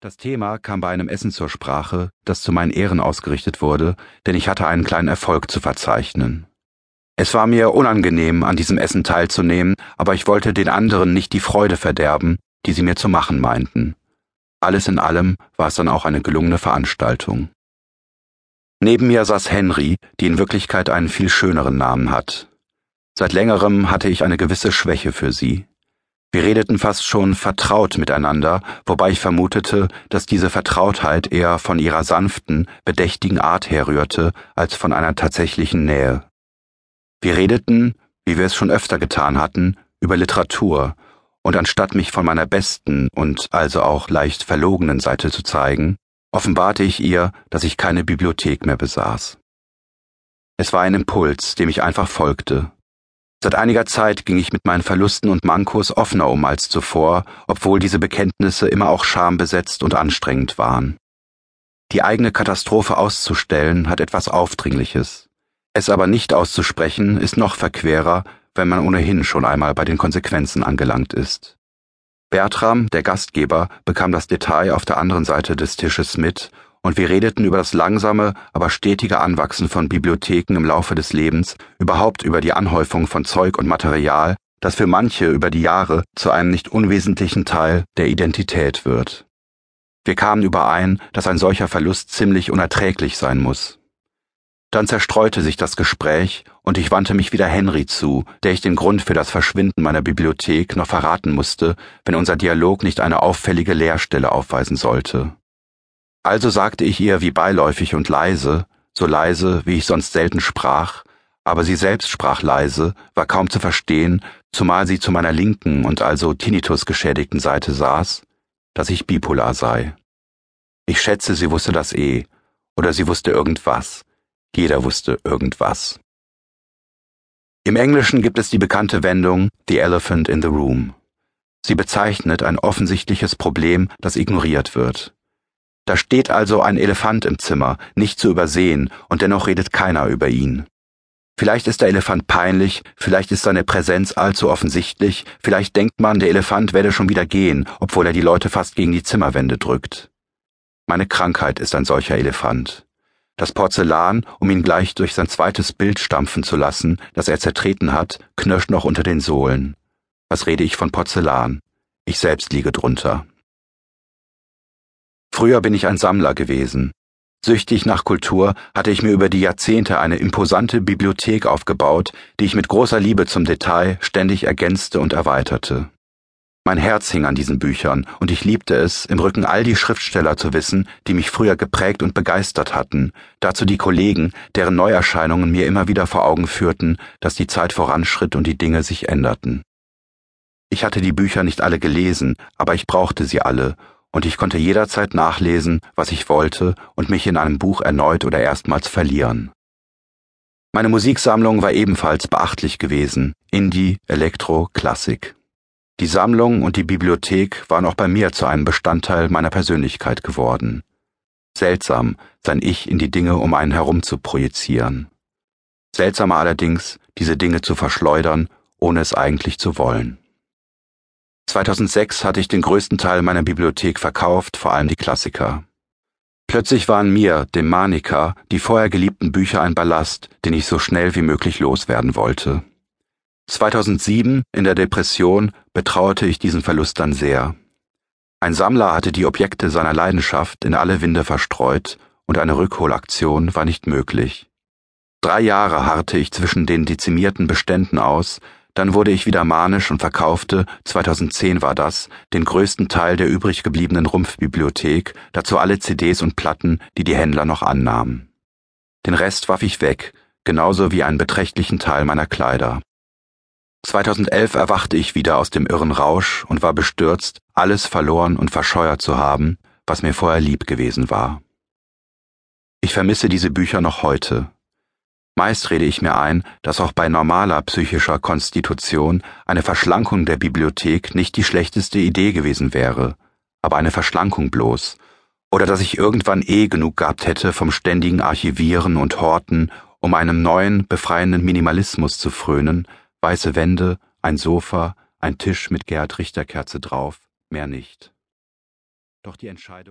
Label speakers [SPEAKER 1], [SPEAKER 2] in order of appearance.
[SPEAKER 1] Das Thema kam bei einem Essen zur Sprache, das zu meinen Ehren ausgerichtet wurde, denn ich hatte einen kleinen Erfolg zu verzeichnen. Es war mir unangenehm, an diesem Essen teilzunehmen, aber ich wollte den anderen nicht die Freude verderben, die sie mir zu machen meinten. Alles in allem war es dann auch eine gelungene Veranstaltung. Neben mir saß Henry, die in Wirklichkeit einen viel schöneren Namen hat. Seit längerem hatte ich eine gewisse Schwäche für sie. Wir redeten fast schon vertraut miteinander, wobei ich vermutete, dass diese Vertrautheit eher von ihrer sanften, bedächtigen Art herrührte, als von einer tatsächlichen Nähe. Wir redeten, wie wir es schon öfter getan hatten, über Literatur, und anstatt mich von meiner besten und also auch leicht verlogenen Seite zu zeigen, offenbarte ich ihr, dass ich keine Bibliothek mehr besaß. Es war ein Impuls, dem ich einfach folgte, Seit einiger Zeit ging ich mit meinen Verlusten und Mankos offener um als zuvor, obwohl diese Bekenntnisse immer auch schambesetzt und anstrengend waren. Die eigene Katastrophe auszustellen hat etwas Aufdringliches. Es aber nicht auszusprechen ist noch verquerer, wenn man ohnehin schon einmal bei den Konsequenzen angelangt ist. Bertram, der Gastgeber, bekam das Detail auf der anderen Seite des Tisches mit und wir redeten über das langsame, aber stetige Anwachsen von Bibliotheken im Laufe des Lebens, überhaupt über die Anhäufung von Zeug und Material, das für manche über die Jahre zu einem nicht unwesentlichen Teil der Identität wird. Wir kamen überein, dass ein solcher Verlust ziemlich unerträglich sein muss. Dann zerstreute sich das Gespräch und ich wandte mich wieder Henry zu, der ich den Grund für das Verschwinden meiner Bibliothek noch verraten musste, wenn unser Dialog nicht eine auffällige Leerstelle aufweisen sollte. Also sagte ich ihr wie beiläufig und leise, so leise, wie ich sonst selten sprach, aber sie selbst sprach leise, war kaum zu verstehen, zumal sie zu meiner linken und also Tinnitus geschädigten Seite saß, dass ich bipolar sei. Ich schätze, sie wusste das eh, oder sie wusste irgendwas. Jeder wusste irgendwas. Im Englischen gibt es die bekannte Wendung The Elephant in the Room. Sie bezeichnet ein offensichtliches Problem, das ignoriert wird. Da steht also ein Elefant im Zimmer, nicht zu übersehen, und dennoch redet keiner über ihn. Vielleicht ist der Elefant peinlich, vielleicht ist seine Präsenz allzu offensichtlich, vielleicht denkt man, der Elefant werde schon wieder gehen, obwohl er die Leute fast gegen die Zimmerwände drückt. Meine Krankheit ist ein solcher Elefant. Das Porzellan, um ihn gleich durch sein zweites Bild stampfen zu lassen, das er zertreten hat, knirscht noch unter den Sohlen. Was rede ich von Porzellan? Ich selbst liege drunter. Früher bin ich ein Sammler gewesen. Süchtig nach Kultur hatte ich mir über die Jahrzehnte eine imposante Bibliothek aufgebaut, die ich mit großer Liebe zum Detail ständig ergänzte und erweiterte. Mein Herz hing an diesen Büchern, und ich liebte es, im Rücken all die Schriftsteller zu wissen, die mich früher geprägt und begeistert hatten, dazu die Kollegen, deren Neuerscheinungen mir immer wieder vor Augen führten, dass die Zeit voranschritt und die Dinge sich änderten. Ich hatte die Bücher nicht alle gelesen, aber ich brauchte sie alle, und ich konnte jederzeit nachlesen, was ich wollte und mich in einem Buch erneut oder erstmals verlieren. Meine Musiksammlung war ebenfalls beachtlich gewesen, Indie, Elektro, Klassik. Die Sammlung und die Bibliothek waren auch bei mir zu einem Bestandteil meiner Persönlichkeit geworden. Seltsam, sein Ich in die Dinge um einen herum zu projizieren. Seltsamer allerdings, diese Dinge zu verschleudern, ohne es eigentlich zu wollen. 2006 hatte ich den größten Teil meiner Bibliothek verkauft, vor allem die Klassiker. Plötzlich waren mir, dem Maniker, die vorher geliebten Bücher ein Ballast, den ich so schnell wie möglich loswerden wollte. 2007, in der Depression, betrauerte ich diesen Verlust dann sehr. Ein Sammler hatte die Objekte seiner Leidenschaft in alle Winde verstreut, und eine Rückholaktion war nicht möglich. Drei Jahre harrte ich zwischen den dezimierten Beständen aus, dann wurde ich wieder manisch und verkaufte, 2010 war das, den größten Teil der übrig gebliebenen Rumpfbibliothek, dazu alle CDs und Platten, die die Händler noch annahmen. Den Rest warf ich weg, genauso wie einen beträchtlichen Teil meiner Kleider. 2011 erwachte ich wieder aus dem irren Rausch und war bestürzt, alles verloren und verscheuert zu haben, was mir vorher lieb gewesen war. Ich vermisse diese Bücher noch heute, Meist rede ich mir ein, dass auch bei normaler psychischer Konstitution eine Verschlankung der Bibliothek nicht die schlechteste Idee gewesen wäre, aber eine Verschlankung bloß, oder dass ich irgendwann eh genug gehabt hätte vom ständigen Archivieren und Horten, um einem neuen, befreienden Minimalismus zu frönen, weiße Wände, ein Sofa, ein Tisch mit Gerhard Richterkerze drauf, mehr nicht. Doch die Entscheidung